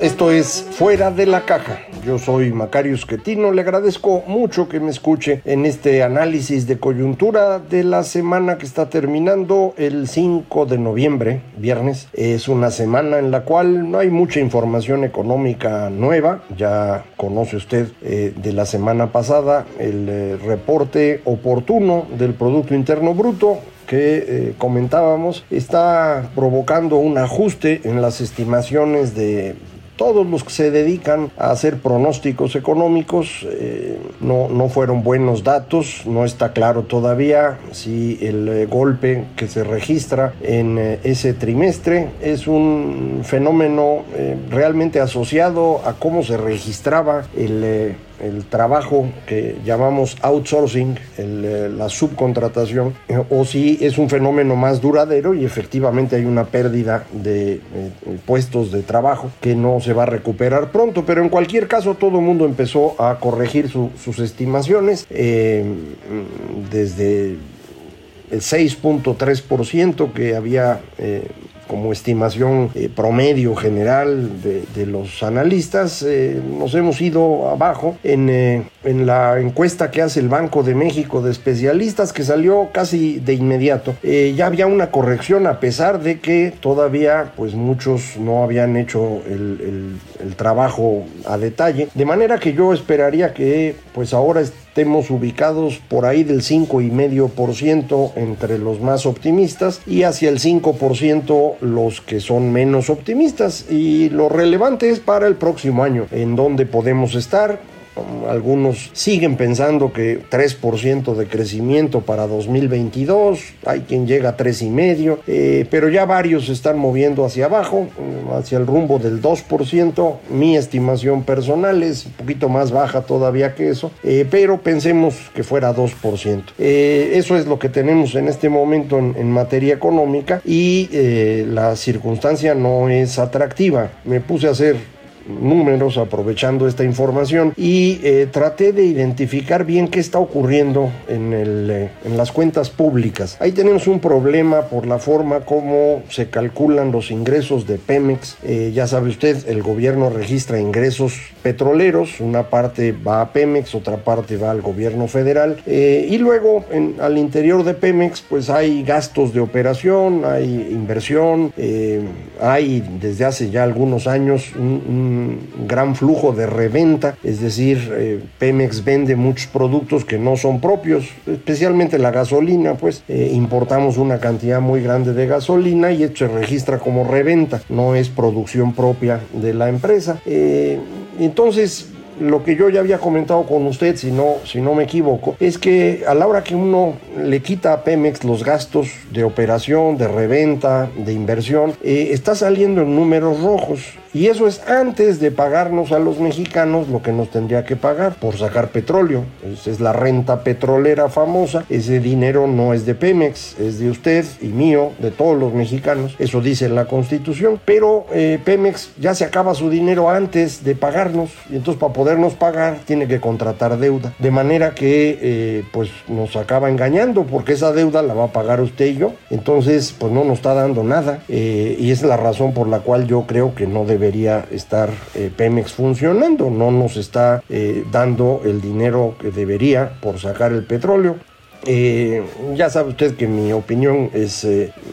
Esto es Fuera de la Caja. Yo soy Macario Esquetino. Le agradezco mucho que me escuche en este análisis de coyuntura de la semana que está terminando el 5 de noviembre, viernes. Es una semana en la cual no hay mucha información económica nueva. Ya conoce usted eh, de la semana pasada el eh, reporte oportuno del Producto Interno Bruto que eh, comentábamos está provocando un ajuste en las estimaciones de todos los que se dedican a hacer pronósticos económicos eh, no, no, fueron buenos datos, no está claro todavía si el eh, golpe que se registra en eh, ese trimestre es un fenómeno realmente asociado a cómo se registraba el el trabajo que llamamos outsourcing, eh, la subcontratación, eh, o si es un fenómeno más duradero y efectivamente hay una pérdida de eh, puestos de trabajo que no se va a recuperar pronto, pero en cualquier caso todo el mundo empezó a corregir sus estimaciones desde el 6.3% que había como estimación eh, promedio general de, los analistas, eh, nos hemos ido abajo en, eh, en, la encuesta que hace el Banco de México de especialistas que salió casi de inmediato. ya había una corrección a pesar de que todavía pues muchos no habían hecho el, el trabajo a detalle, de manera que yo esperaría que pues ahora estemos ubicados por ahí del 5,5% entre los más optimistas y hacia el 5% los que son menos optimistas. Y lo relevante es para el próximo año, en donde podemos estar algunos siguen pensando que 3% de crecimiento para 2022, hay quien llega a 3,5%, eh, pero ya varios se están moviendo hacia abajo, hacia el rumbo del 2%. Mi estimación personal es un poquito más baja todavía que eso, eh, pero pensemos que fuera 2%. Eh, eso es lo que tenemos en este momento en, en materia económica y la circunstancia no es atractiva. Me puse a hacer números aprovechando esta información y eh, traté de identificar bien qué está ocurriendo en, el, eh, en las cuentas públicas. Ahí tenemos un problema por la forma como se calculan los ingresos de Pemex. Eh, ya sabe usted, el gobierno registra ingresos petroleros, una parte va a Pemex, otra parte va al gobierno federal y luego en, al interior de Pemex pues hay gastos de operación, hay inversión, hay desde hace ya algunos años un gran flujo de reventa, es decir, eh, Pemex vende muchos productos que no son propios, especialmente la gasolina, pues eh, importamos una cantidad muy grande de gasolina y esto se registra como reventa, no es producción propia de la empresa. Eh, entonces, lo que yo ya había comentado con usted, si no, si no me equivoco, es que a la hora que uno le quita a Pemex los gastos de operación, de reventa, de inversión, está saliendo en números rojos. Y eso es antes de pagarnos a los mexicanos lo que nos tendría que pagar por sacar petróleo. Esa es la renta petrolera famosa. Ese dinero no es de Pemex, es de usted y mío, de todos los mexicanos. Eso dice la Constitución. Pero eh, Pemex ya se acaba su dinero antes de pagarnos. Y entonces para podernos pagar tiene que contratar deuda. De manera que eh, pues nos acaba engañando porque esa deuda la va a pagar usted y yo. Entonces pues no nos está dando nada. Eh, y es la razón por la cual yo creo que no debe debería estar eh, Pemex funcionando, no nos está eh, dando el dinero que debería por sacar el petróleo. Eh, ya sabe usted que mi opinión es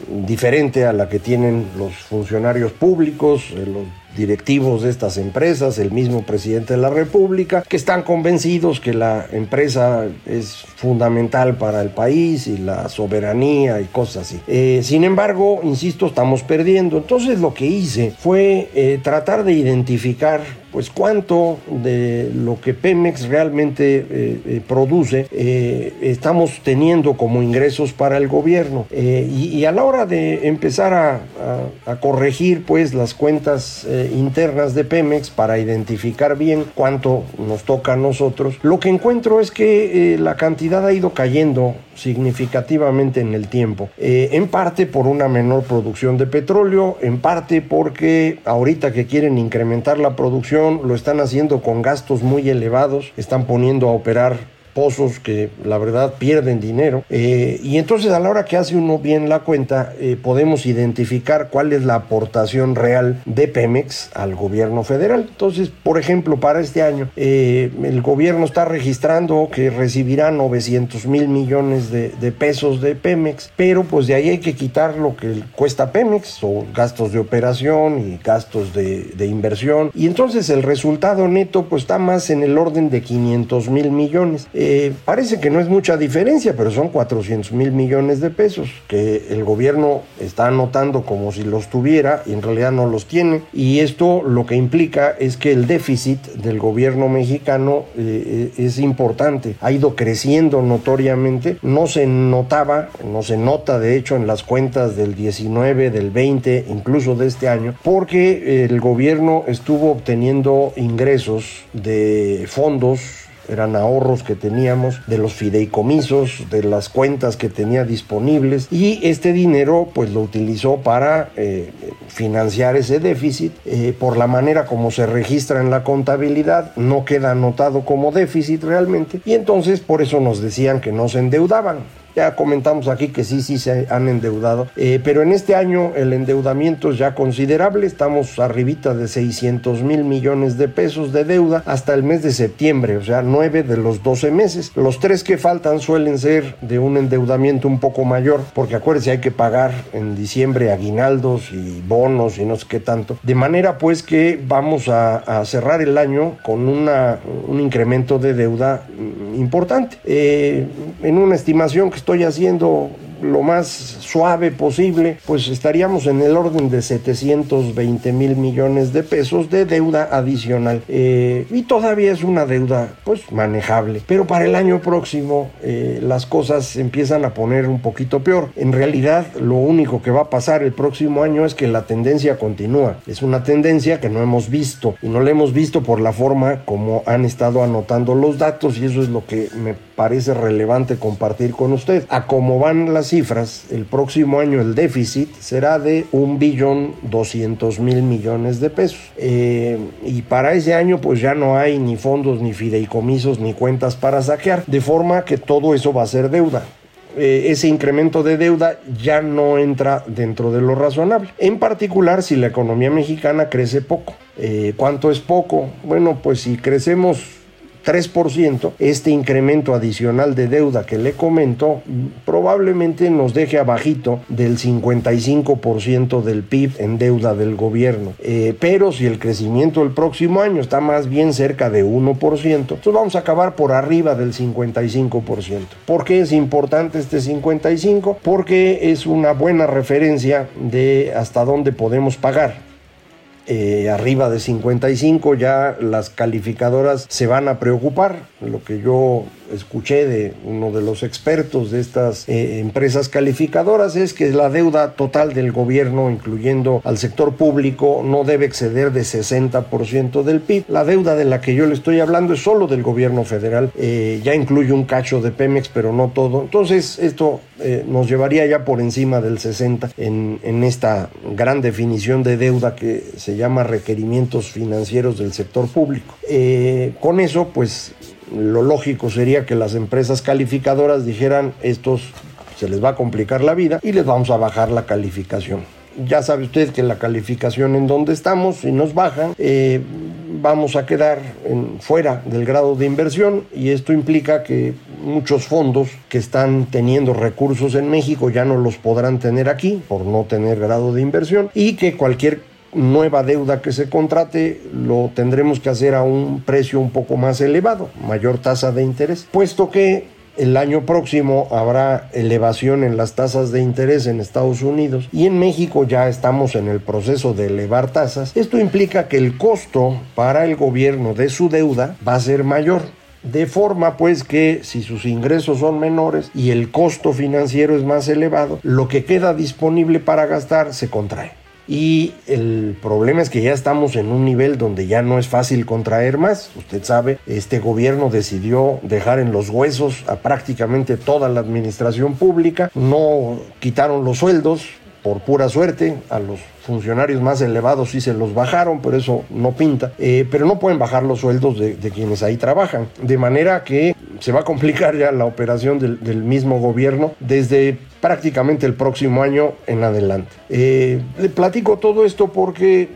diferente a la que tienen los funcionarios públicos, los directivos de estas empresas, el mismo presidente de la República, que están convencidos que la empresa es fundamental para el país y la soberanía y cosas así. Eh, sin embargo, insisto, estamos perdiendo. Entonces lo que hice fue eh, tratar de identificar pues cuánto de lo que Pemex realmente eh, eh, produce eh, estamos teniendo como ingresos para el gobierno. Y, a la hora de empezar a, a, corregir pues las cuentas internas de Pemex para identificar bien cuánto nos toca a nosotros lo que encuentro es que la cantidad ha ido cayendo significativamente en el tiempo. Eh, en parte por una menor producción de petróleo, en parte porque ahorita que quieren incrementar la producción lo están haciendo con gastos muy elevados, están poniendo a operar pozos que la verdad pierden dinero. Eh, y entonces a la hora que hace uno bien la cuenta, eh, podemos identificar cuál es la aportación real de Pemex al gobierno federal. Entonces, por ejemplo, para este año, eh, el gobierno está registrando que recibirá 900 mil millones de, pesos de Pemex, pero pues de ahí hay que quitar lo que cuesta Pemex, o gastos de operación y gastos de, de inversión. Y entonces el resultado neto pues está más en el orden de 500 mil millones. Parece que no es mucha diferencia, pero son 400 mil millones de pesos que el gobierno está anotando como si los tuviera y en realidad no los tiene. Y esto lo que implica es que el déficit del gobierno mexicano eh, es importante, ha ido creciendo notoriamente, no se notaba, no se nota de hecho en las cuentas del 19, del 20, incluso de este año, porque el gobierno estuvo obteniendo ingresos de fondos eran ahorros que teníamos de los fideicomisos, de las cuentas que tenía disponibles y este dinero pues lo utilizó para eh, financiar ese déficit. Eh, por la manera como se registra en la contabilidad no queda anotado como déficit realmente y entonces por eso nos decían que no se endeudaban. Ya comentamos aquí que sí, sí se han endeudado, eh, pero en este año el endeudamiento es ya considerable, estamos arribita de 600 mil millones de pesos de deuda hasta el mes de septiembre, o sea, nueve de los 12 meses. Los tres que faltan suelen ser de un endeudamiento un poco mayor, porque acuérdense, hay que pagar en diciembre aguinaldos y bonos y no sé qué tanto. De manera pues que vamos a, cerrar el año con una, un incremento de deuda mm, importante. Eh, en una estimación que estoy haciendo lo más suave posible, pues estaríamos en el orden de 720 mil millones de pesos de deuda adicional. Eh, y todavía es una deuda pues manejable. Pero para el año próximo eh, las cosas empiezan a poner un poquito peor. En realidad lo único que va a pasar el próximo año es que la tendencia continúa. Es una tendencia que no hemos visto y no la hemos visto por la forma como han estado anotando los datos y eso es lo que me parece relevante compartir con usted. A cómo van las cifras, el próximo año el déficit será de un billón doscientos mil millones de pesos. Eh, y para ese año pues ya no hay ni fondos, ni fideicomisos, ni cuentas para saquear, de forma que todo eso va a ser deuda. Eh, ese incremento de deuda ya no entra dentro de lo razonable. En particular si la economía mexicana crece poco. Eh, ¿Cuánto es poco? Bueno, pues si crecemos 3%, este incremento adicional de deuda que le comento probablemente nos deje abajito del 55% del PIB en deuda del gobierno. Eh, pero si el crecimiento el próximo año está más bien cerca de 1%, entonces vamos a acabar por arriba del 55%. ¿Por qué es importante este 55%? Porque es una buena referencia de hasta dónde podemos pagar. Eh, arriba de 55 ya las calificadoras se van a preocupar. Lo que yo escuché de uno de los expertos de estas eh, empresas calificadoras es que la deuda total del gobierno, incluyendo al sector público, no debe exceder de 60% del PIB. La deuda de la que yo le estoy hablando es solo del gobierno federal, eh, ya incluye un cacho de Pemex, pero no todo. Entonces, esto eh, nos llevaría ya por encima del 60 en, en esta gran definición de deuda que se llama requerimientos financieros del sector público. con eso, pues lo lógico sería que las empresas calificadoras dijeran estos se les va a complicar la vida y les vamos a bajar la calificación. Ya sabe usted que la calificación en donde estamos, si nos bajan, eh, vamos a quedar fuera del grado de inversión y esto implica que muchos fondos que están teniendo recursos en México ya no los podrán tener aquí por no tener grado de inversión y que cualquier nueva deuda que se contrate lo tendremos que hacer a un precio un poco más elevado, mayor tasa de interés, puesto que el año próximo habrá elevación en las tasas de interés en Estados Unidos y en México ya estamos en el proceso de elevar tasas. Esto implica que el costo para el gobierno de su deuda va a ser mayor. De forma pues que si sus ingresos son menores y el costo financiero es más elevado, lo que queda disponible para gastar se contrae. Y el problema es que ya estamos en un nivel donde ya no es fácil contraer más. Usted sabe, este gobierno decidió dejar en los huesos a prácticamente toda la administración pública. No quitaron los sueldos, por pura suerte, a los funcionarios más elevados sí se los bajaron, pero eso no pinta. Eh, pero no pueden bajar los sueldos de, quienes ahí trabajan. De manera que se va a complicar ya la operación del, mismo gobierno desde prácticamente el próximo año en adelante. Eh, le platico todo esto porque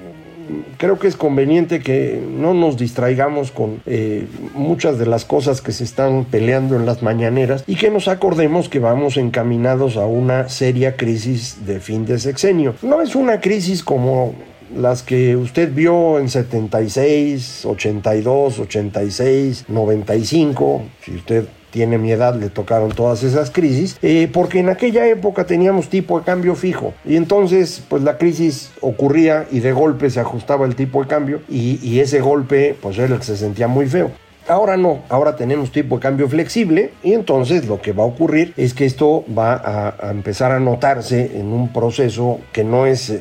creo que es conveniente que no nos distraigamos con eh, muchas de las cosas que se están peleando en las mañaneras y que nos acordemos que vamos encaminados a una seria crisis de fin de sexenio. No es una crisis como las que usted vio en 76, 82, 86, 95, si usted tiene mi edad, le tocaron todas esas crisis, eh, porque en aquella época teníamos tipo de cambio fijo y entonces pues la crisis ocurría y de golpe se ajustaba el tipo de cambio y, ese golpe pues era el se sentía muy feo. Ahora no, ahora tenemos tipo de cambio flexible y entonces lo que va a ocurrir es que esto va a, empezar a notarse en un proceso que no es eh,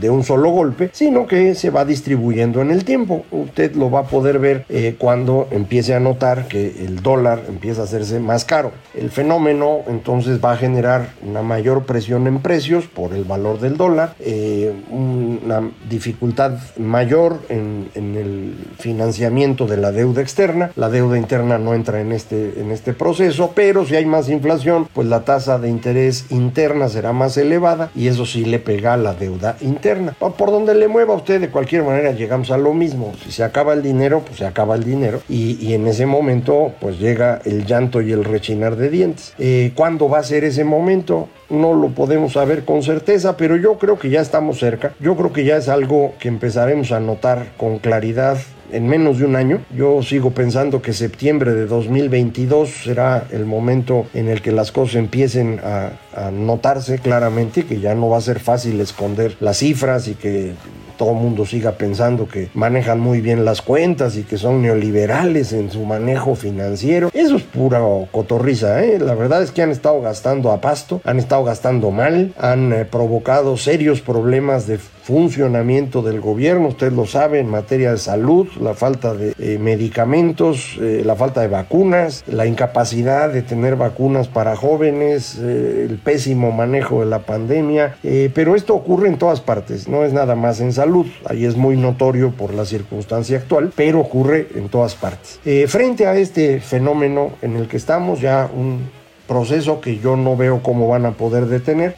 de un solo golpe, sino que se va distribuyendo en el tiempo. Usted lo va a poder ver eh, cuando empiece a notar que el dólar empieza a hacerse más caro. El fenómeno entonces va a generar una mayor presión en precios por el valor del dólar, eh, una dificultad mayor en, el financiamiento de la deuda externa, la deuda interna no entra en este, en este proceso, pero si hay más inflación, pues la tasa de interés interna será más elevada y eso sí le pega a la deuda interna. Por donde le mueva usted, de cualquier manera llegamos a lo mismo. Si se acaba el dinero, pues se acaba el dinero y, en ese momento pues llega el llanto y el rechinar de dientes. Eh, ¿Cuándo va a ser ese momento? no lo podemos saber con certeza, pero yo creo que ya estamos cerca. Yo creo que ya es algo que empezaremos a notar con claridad en menos de un año. Yo sigo pensando que septiembre de 2022 será el momento en el que las cosas empiecen a, notarse claramente, que ya no va a ser fácil esconder las cifras y que todo el mundo siga pensando que manejan muy bien las cuentas y que son neoliberales en su manejo financiero. Eso es pura cotorriza, ¿eh? La verdad es que han estado gastando a pasto, han estado gastando mal, han eh, provocado serios problemas de funcionamiento del gobierno, usted lo sabe, en materia de salud, la falta de eh, medicamentos, eh, la falta de vacunas, la incapacidad de tener vacunas para jóvenes, eh, el pésimo manejo de la pandemia, pero esto ocurre en todas partes, no es nada más en salud, ahí es muy notorio por la circunstancia actual, pero ocurre en todas partes. frente a este fenómeno en el que estamos, ya un proceso que yo no veo cómo van a poder detener,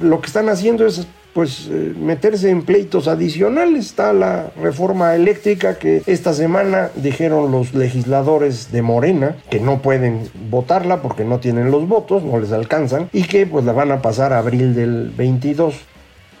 lo que están haciendo es pues eh, meterse en pleitos adicionales. Está la reforma eléctrica que esta semana dijeron los legisladores de Morena que no pueden votarla porque no tienen los votos, no les alcanzan y que pues la van a pasar a abril del 22.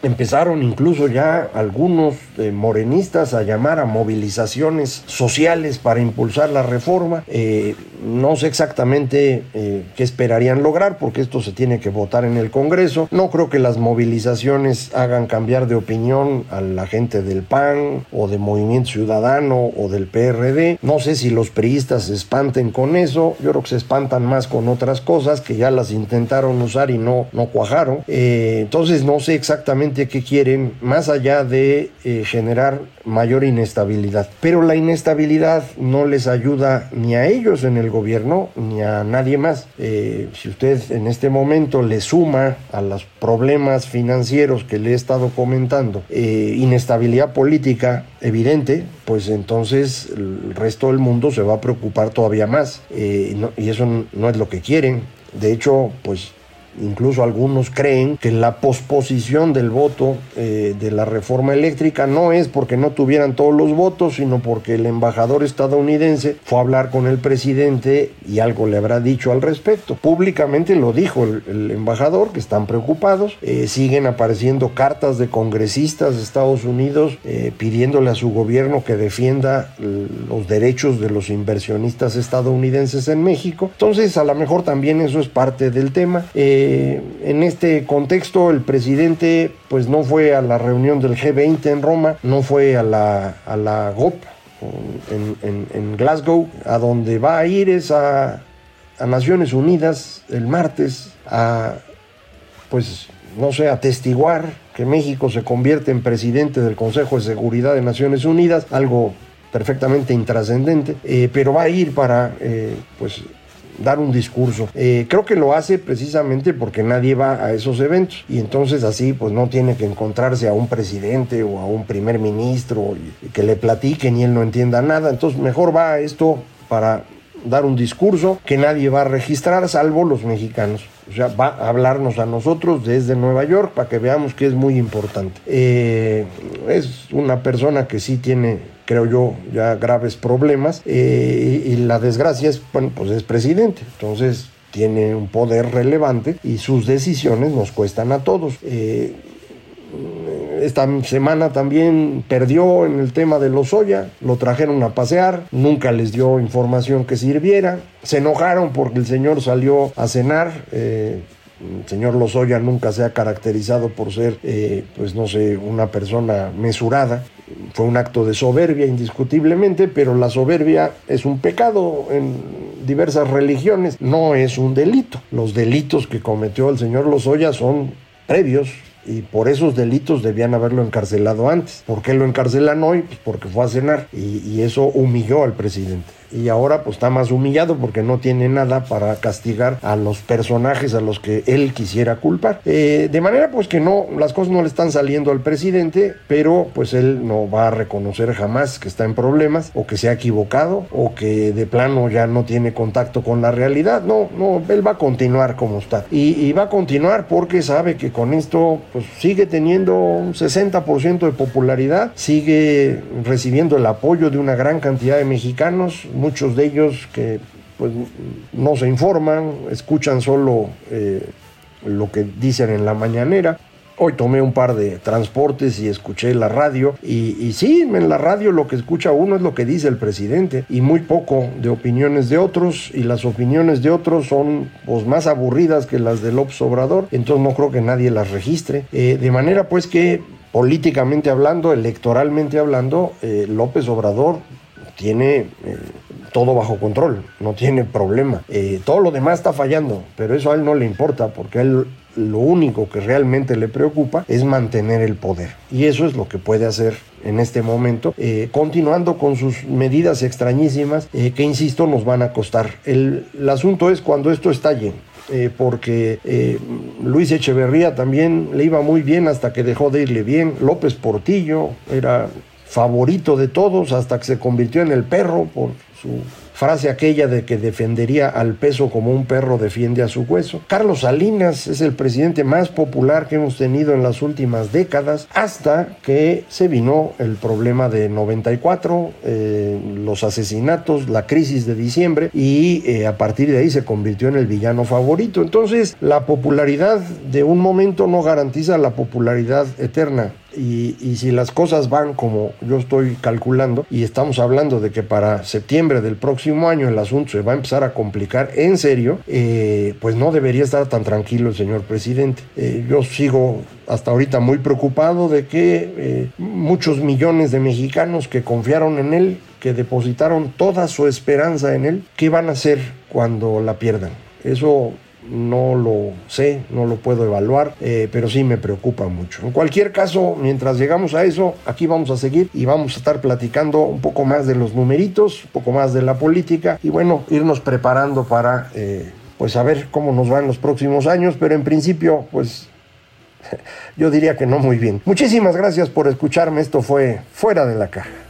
Empezaron incluso ya algunos eh, morenistas a llamar a movilizaciones sociales para impulsar la reforma. Eh, no sé exactamente eh, qué esperarían lograr porque esto se tiene que votar en el Congreso. No creo que las movilizaciones hagan cambiar de opinión a la gente del PAN o de Movimiento Ciudadano o del PRD. No sé si los priistas se espanten con eso. Yo creo que se espantan más con otras cosas que ya las intentaron usar y no, no cuajaron. entonces no sé exactamente que quieren más allá de eh, generar mayor inestabilidad. Pero la inestabilidad no les ayuda ni a ellos en el gobierno ni a nadie más. Eh, si usted en este momento le suma a los problemas financieros que le he estado comentando, eh, inestabilidad política evidente, pues entonces el resto del mundo se va a preocupar todavía más. y eso no es lo que quieren. De hecho, pues incluso algunos creen que la posposición del voto eh, de la reforma eléctrica no es porque no tuvieran todos los votos, sino porque el embajador estadounidense fue a hablar con el presidente y algo le habrá dicho al respecto. Públicamente lo dijo el, embajador, que están preocupados. Eh, siguen apareciendo cartas de congresistas de Estados Unidos eh, pidiéndole a su gobierno que defienda los derechos de los inversionistas estadounidenses en México. Entonces, a lo mejor también eso es parte del tema. Eh, en este contexto, el presidente pues no fue a la reunión del G20 en Roma, no fue a la, a la GOP en, en, Glasgow, a donde va a ir es a, a Naciones Unidas el martes a, pues, no sé, atestiguar que México se convierte en presidente del Consejo de Seguridad de Naciones Unidas, algo perfectamente intrascendente, eh, pero va a ir para, eh, pues, dar un discurso. Eh, creo que lo hace precisamente porque nadie va a esos eventos y entonces así pues no tiene que encontrarse a un presidente o a un primer ministro que le platiquen y él no entienda nada. Entonces mejor va a esto para dar un discurso que nadie va a registrar salvo los mexicanos. O sea, va a hablarnos a nosotros desde Nueva York para que veamos que es muy importante. Eh, es una persona que sí tiene creo yo, ya graves problemas. Eh, y la desgracia es, bueno, pues es presidente. Entonces tiene un poder relevante y sus decisiones nos cuestan a todos. Eh, esta semana también perdió en el tema de los Lozoya, lo trajeron a pasear, nunca les dio información que sirviera, se enojaron porque el señor salió a cenar. Eh, el señor Lozoya nunca se ha caracterizado por ser, pues no sé, una persona mesurada fue un acto de soberbia indiscutiblemente, pero la soberbia es un pecado en diversas religiones, no es un delito. Los delitos que cometió el señor Lozoya son previos y por esos delitos debían haberlo encarcelado antes. ¿Por qué lo encarcelan hoy? Pues porque fue a cenar y eso humilló al presidente y ahora pues está más humillado porque no tiene nada para castigar a los personajes a los que él quisiera culpar. Eh, de manera pues que no, las cosas no le están saliendo al presidente, pero pues él no va a reconocer jamás que está en problemas o que se ha equivocado o que de plano ya no tiene contacto con la realidad. No, no, él va a continuar como está. Y, va a continuar porque sabe que con esto pues sigue teniendo un 60% de popularidad, sigue recibiendo el apoyo de una gran cantidad de mexicanos, muchos de ellos que pues, no se informan, escuchan solo eh, lo que dicen en la mañanera. Hoy tomé un par de transportes y escuché la radio y, y, sí, en la radio lo que escucha uno es lo que dice el presidente y muy poco de opiniones de otros y las opiniones de otros son pues, más aburridas que las de López Obrador, entonces no creo que nadie las registre. Eh, de manera pues que políticamente hablando, electoralmente hablando, eh, López Obrador tiene eh, todo bajo control, no tiene problema. Eh, todo lo demás está fallando, pero eso a él no le importa porque a él lo único que realmente le preocupa es mantener el poder. Y eso es lo que puede hacer en este momento, eh, continuando con sus medidas extrañísimas que, insisto, nos van a costar. El, asunto es cuando esto estalle. porque Luis Echeverría también le iba muy bien hasta que dejó de irle bien. López Portillo era favorito de todos hasta que se convirtió en el perro por su frase aquella de que defendería al peso como un perro defiende a su hueso. Carlos Salinas es el presidente más popular que hemos tenido en las últimas décadas hasta que se vino el problema de 94, eh, los asesinatos, la crisis de diciembre y eh, a partir de ahí se convirtió en el villano favorito. Entonces la popularidad de un momento no garantiza la popularidad eterna. Y, si las cosas van como yo estoy calculando y estamos hablando de que para septiembre del próximo año el asunto se va a empezar a complicar en serio, eh, pues no debería estar tan tranquilo el señor presidente. Eh, yo sigo hasta ahorita muy preocupado de que eh, muchos millones de mexicanos que confiaron en él, que depositaron toda su esperanza en él, ¿qué van a hacer cuando la pierdan? Eso no lo sé, no lo puedo evaluar, eh, pero sí me preocupa mucho. En cualquier caso, mientras llegamos a eso, aquí vamos a seguir y vamos a estar platicando un poco más de los numeritos, un poco más de la política y bueno, irnos preparando para eh, pues saber cómo nos va en los próximos años, pero en principio pues yo diría que no muy bien. Muchísimas gracias por escucharme, esto fue Fuera de la Caja.